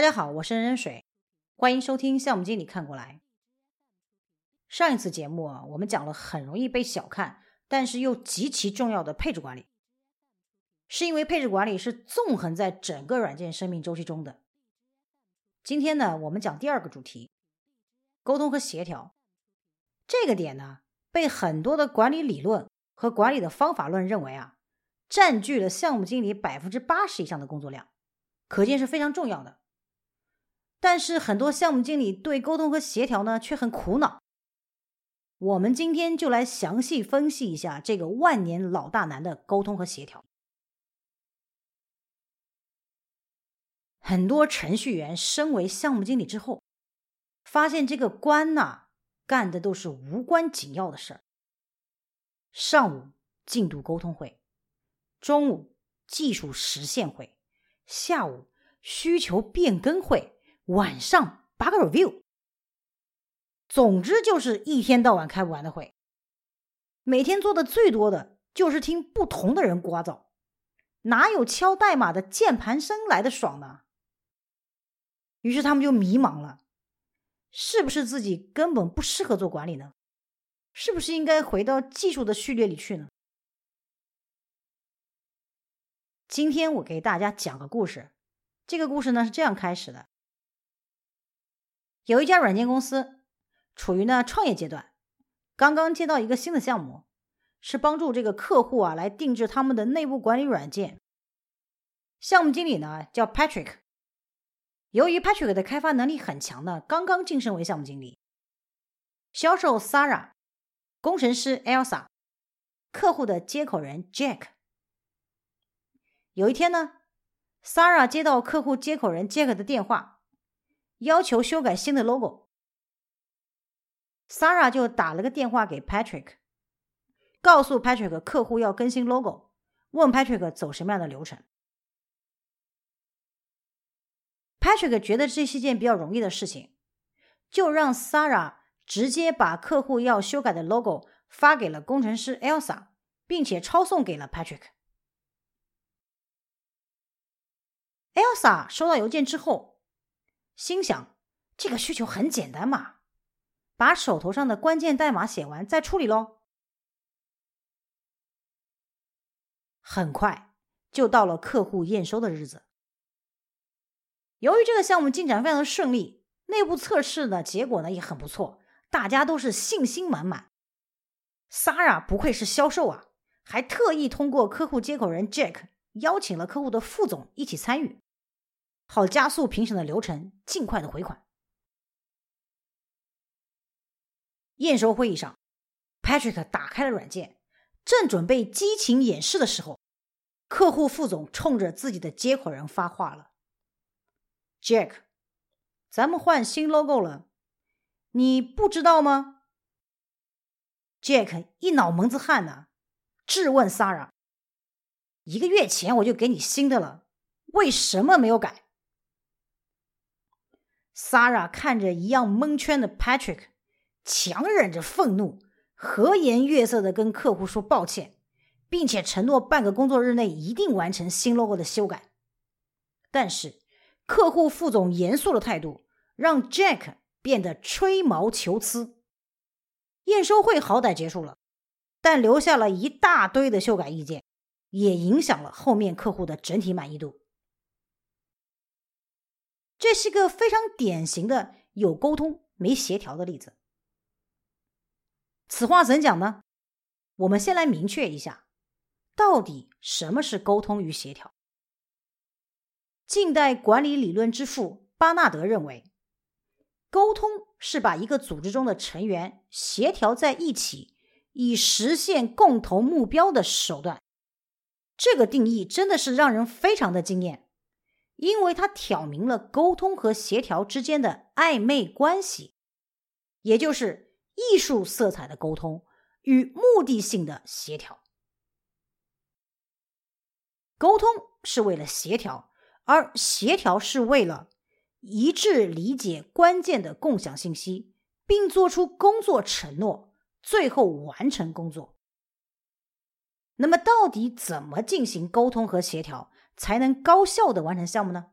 大家好，我是任任水，欢迎收听项目经理看过来。上一次节目啊，我们讲了很容易被小看，但是又极其重要的配置管理，是因为配置管理是纵横在整个软件生命周期中的。今天呢，我们讲第二个主题，沟通和协调。这个点呢，被很多的管理理论和管理的方法论认为啊，占据了项目经理百分之八十以上的工作量，可见是非常重要的。但是很多项目经理对沟通和协调呢却很苦恼。我们今天就来详细分析一下这个万年老大难的沟通和协调。很多程序员身为项目经理之后，发现这个官呐干的都是无关紧要的事儿。上午进度沟通会，中午技术实现会，下午需求变更会。晚上 bug review，总之就是一天到晚开不完的会。每天做的最多的就是听不同的人聒噪，哪有敲代码的键盘声来的爽呢？于是他们就迷茫了，是不是自己根本不适合做管理呢？是不是应该回到技术的序列里去呢？今天我给大家讲个故事，这个故事呢是这样开始的。有一家软件公司处于呢创业阶段，刚刚接到一个新的项目，是帮助这个客户啊来定制他们的内部管理软件。项目经理呢叫 Patrick，由于 Patrick 的开发能力很强呢，刚刚晋升为项目经理。销售 Sara，工程师 Elsa，客户的接口人 Jack。有一天呢，Sara 接到客户接口人 Jack 的电话。要求修改新的 logo，Sarah 就打了个电话给 Patrick，告诉 Patrick 客户要更新 logo，问 Patrick 走什么样的流程。Patrick 觉得这是一件比较容易的事情，就让 Sarah 直接把客户要修改的 logo 发给了工程师 Elsa，并且抄送给了 Patrick。Elsa 收到邮件之后。心想，这个需求很简单嘛，把手头上的关键代码写完再处理喽。很快就到了客户验收的日子。由于这个项目进展非常的顺利，内部测试的结果呢也很不错，大家都是信心满满。Sara 不愧是销售啊，还特意通过客户接口人 Jack 邀请了客户的副总一起参与。好加速评审的流程，尽快的回款。验收会议上，Patrick 打开了软件，正准备激情演示的时候，客户副总冲着自己的接口人发话了：“Jack，咱们换新 logo 了，你不知道吗？”Jack 一脑门子汗呐，质问 Sarah：“ 一个月前我就给你新的了，为什么没有改？” Sarah 看着一样蒙圈的 Patrick，强忍着愤怒，和颜悦色的跟客户说抱歉，并且承诺半个工作日内一定完成新 logo 的修改。但是，客户副总严肃的态度让 Jack 变得吹毛求疵。验收会好歹结束了，但留下了一大堆的修改意见，也影响了后面客户的整体满意度。这是个非常典型的有沟通没协调的例子。此话怎讲呢？我们先来明确一下，到底什么是沟通与协调。近代管理理论之父巴纳德认为，沟通是把一个组织中的成员协调在一起，以实现共同目标的手段。这个定义真的是让人非常的惊艳。因为它挑明了沟通和协调之间的暧昧关系，也就是艺术色彩的沟通与目的性的协调。沟通是为了协调，而协调是为了一致理解关键的共享信息，并做出工作承诺，最后完成工作。那么，到底怎么进行沟通和协调？才能高效的完成项目呢？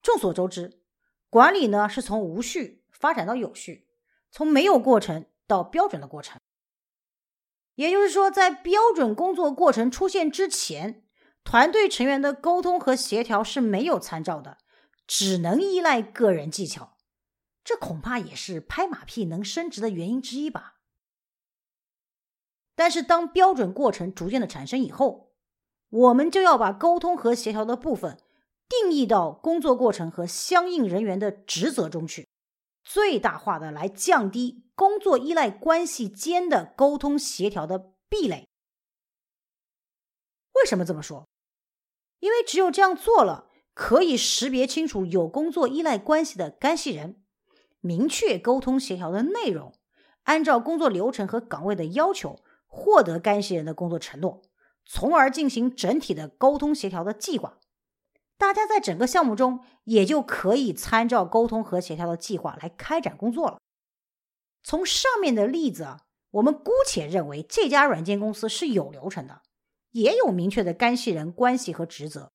众所周知，管理呢是从无序发展到有序，从没有过程到标准的过程。也就是说，在标准工作过程出现之前，团队成员的沟通和协调是没有参照的，只能依赖个人技巧。这恐怕也是拍马屁能升职的原因之一吧。但是，当标准过程逐渐的产生以后，我们就要把沟通和协调的部分定义到工作过程和相应人员的职责中去，最大化的来降低工作依赖关系间的沟通协调的壁垒。为什么这么说？因为只有这样做了，可以识别清楚有工作依赖关系的干系人，明确沟通协调的内容，按照工作流程和岗位的要求。获得干系人的工作承诺，从而进行整体的沟通协调的计划。大家在整个项目中也就可以参照沟通和协调的计划来开展工作了。从上面的例子啊，我们姑且认为这家软件公司是有流程的，也有明确的干系人关系和职责。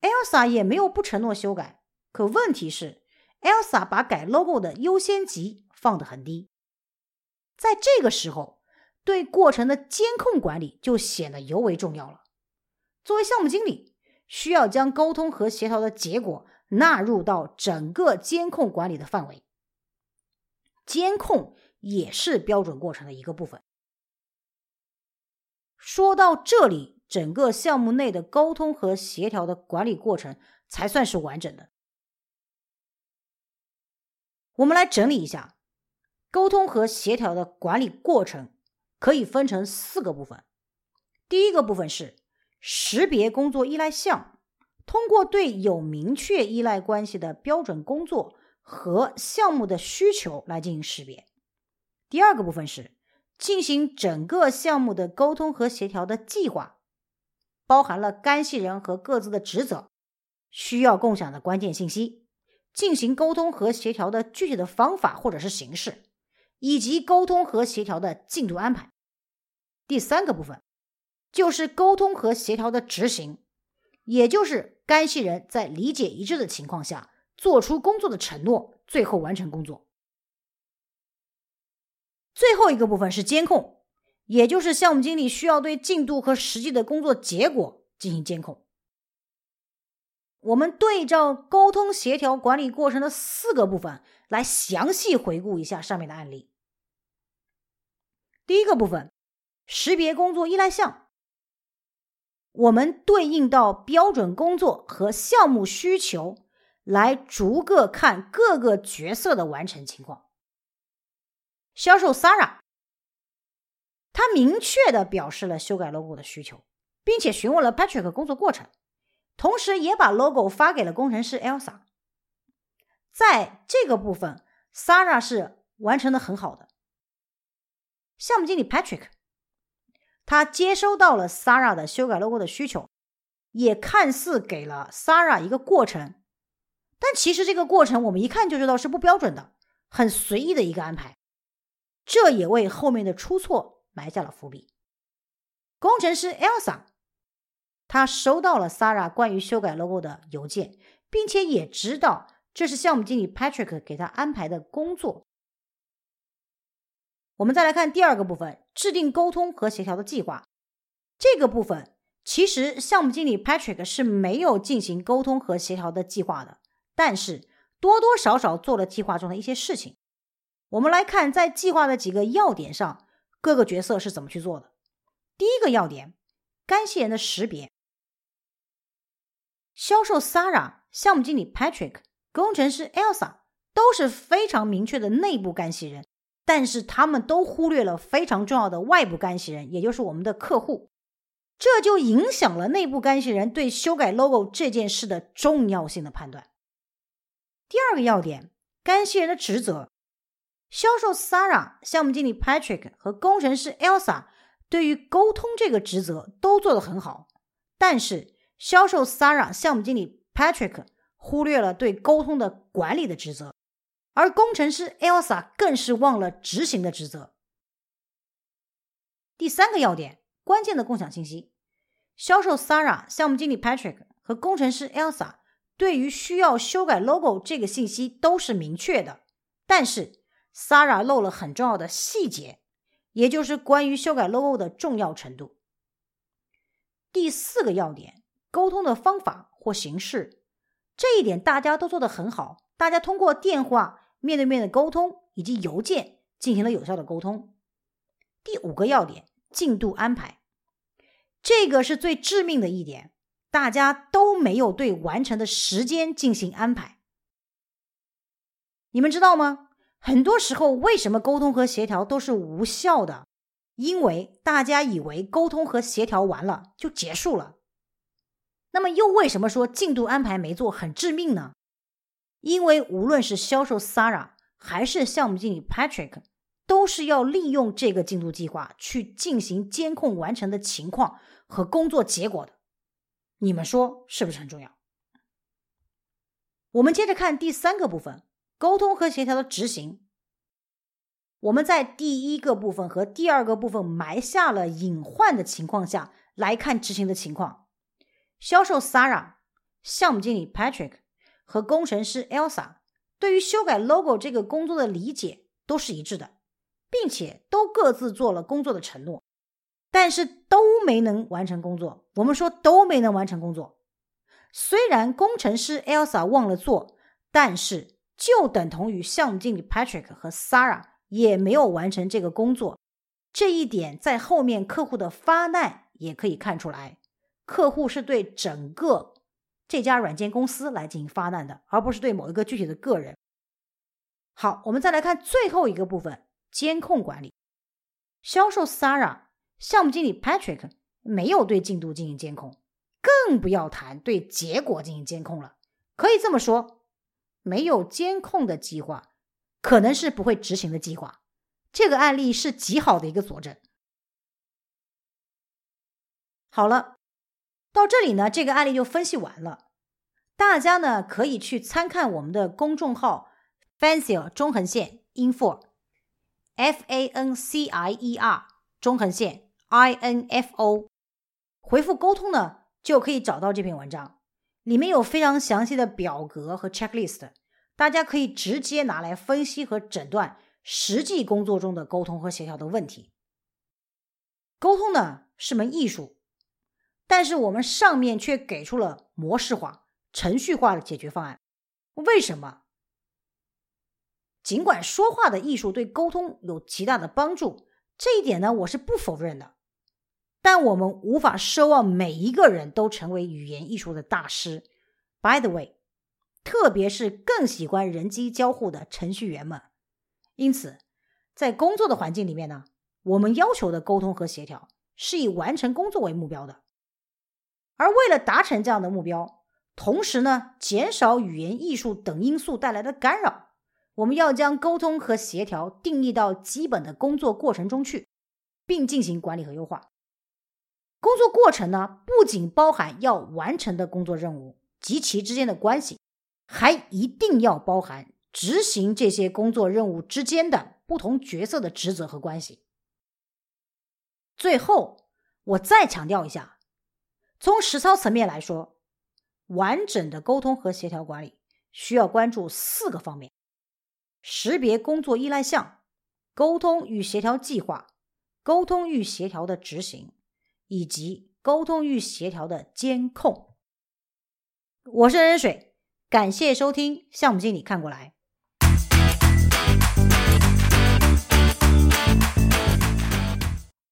Elsa 也没有不承诺修改，可问题是，Elsa 把改 logo 的优先级放得很低。在这个时候。对过程的监控管理就显得尤为重要了。作为项目经理，需要将沟通和协调的结果纳入到整个监控管理的范围。监控也是标准过程的一个部分。说到这里，整个项目内的沟通和协调的管理过程才算是完整的。我们来整理一下沟通和协调的管理过程。可以分成四个部分。第一个部分是识别工作依赖项，通过对有明确依赖关系的标准工作和项目的需求来进行识别。第二个部分是进行整个项目的沟通和协调的计划，包含了干系人和各自的职责、需要共享的关键信息、进行沟通和协调的具体的方法或者是形式，以及沟通和协调的进度安排。第三个部分就是沟通和协调的执行，也就是干系人在理解一致的情况下做出工作的承诺，最后完成工作。最后一个部分是监控，也就是项目经理需要对进度和实际的工作结果进行监控。我们对照沟通协调管理过程的四个部分来详细回顾一下上面的案例。第一个部分。识别工作依赖项，我们对应到标准工作和项目需求，来逐个看各个角色的完成情况。销售 Sara，他明确的表示了修改 logo 的需求，并且询问了 Patrick 工作过程，同时也把 logo 发给了工程师 Elsa。在这个部分，Sara 是完成的很好的。项目经理 Patrick。他接收到了 Sara 的修改 logo 的需求，也看似给了 Sara 一个过程，但其实这个过程我们一看就知道是不标准的，很随意的一个安排，这也为后面的出错埋下了伏笔。工程师 Elsa，他收到了 Sara 关于修改 logo 的邮件，并且也知道这是项目经理 Patrick 给他安排的工作。我们再来看第二个部分，制定沟通和协调的计划。这个部分其实项目经理 Patrick 是没有进行沟通和协调的计划的，但是多多少少做了计划中的一些事情。我们来看在计划的几个要点上，各个角色是怎么去做的。第一个要点，干系人的识别。销售 Sara、项目经理 Patrick、工程师 Elsa 都是非常明确的内部干系人。但是他们都忽略了非常重要的外部干系人，也就是我们的客户，这就影响了内部干系人对修改 logo 这件事的重要性的判断。第二个要点，干系人的职责，销售 Sara、项目经理 Patrick 和工程师 Elsa 对于沟通这个职责都做得很好，但是销售 Sara、项目经理 Patrick 忽略了对沟通的管理的职责。而工程师 Elsa 更是忘了执行的职责。第三个要点，关键的共享信息。销售 Sara、项目经理 Patrick 和工程师 Elsa 对于需要修改 logo 这个信息都是明确的，但是 Sarah 漏了很重要的细节，也就是关于修改 logo 的重要程度。第四个要点，沟通的方法或形式，这一点大家都做得很好，大家通过电话、面对面的沟通以及邮件进行了有效的沟通。第五个要点，进度安排，这个是最致命的一点。大家都没有对完成的时间进行安排，你们知道吗？很多时候，为什么沟通和协调都是无效的？因为大家以为沟通和协调完了就结束了。那么，又为什么说进度安排没做很致命呢？因为无论是销售 Sara 还是项目经理 Patrick，都是要利用这个进度计划去进行监控完成的情况和工作结果的。你们说是不是很重要？我们接着看第三个部分，沟通和协调的执行。我们在第一个部分和第二个部分埋下了隐患的情况下来看执行的情况。销售 Sara，、项目经理 Patrick 和工程师 Elsa 对于修改 logo 这个工作的理解都是一致的，并且都各自做了工作的承诺。但是都没能完成工作。我们说都没能完成工作。虽然工程师 Elsa 忘了做，但是就等同于项目经理 Patrick 和 Sarah 也没有完成这个工作。这一点在后面客户的发难也可以看出来。客户是对整个这家软件公司来进行发难的，而不是对某一个具体的个人。好，我们再来看最后一个部分：监控管理。销售 Sara。项目经理 Patrick 没有对进度进行监控，更不要谈对结果进行监控了。可以这么说，没有监控的计划，可能是不会执行的计划。这个案例是极好的一个佐证。好了，到这里呢，这个案例就分析完了。大家呢可以去参看我们的公众号 Fancier 中横线 Info，F A N C I E R 中横线。info 回复沟通呢，就可以找到这篇文章，里面有非常详细的表格和 checklist，大家可以直接拿来分析和诊断实际工作中的沟通和协调的问题。沟通呢是门艺术，但是我们上面却给出了模式化、程序化的解决方案。为什么？尽管说话的艺术对沟通有极大的帮助，这一点呢，我是不否认的。但我们无法奢望每一个人都成为语言艺术的大师。By the way，特别是更喜欢人机交互的程序员们。因此，在工作的环境里面呢，我们要求的沟通和协调是以完成工作为目标的。而为了达成这样的目标，同时呢，减少语言艺术等因素带来的干扰，我们要将沟通和协调定义到基本的工作过程中去，并进行管理和优化。工作过程呢，不仅包含要完成的工作任务及其之间的关系，还一定要包含执行这些工作任务之间的不同角色的职责和关系。最后，我再强调一下，从实操层面来说，完整的沟通和协调管理需要关注四个方面：识别工作依赖项、沟通与协调计划、沟通与协调的执行。以及沟通与协调的监控。我是任水，感谢收听项目经理看过来。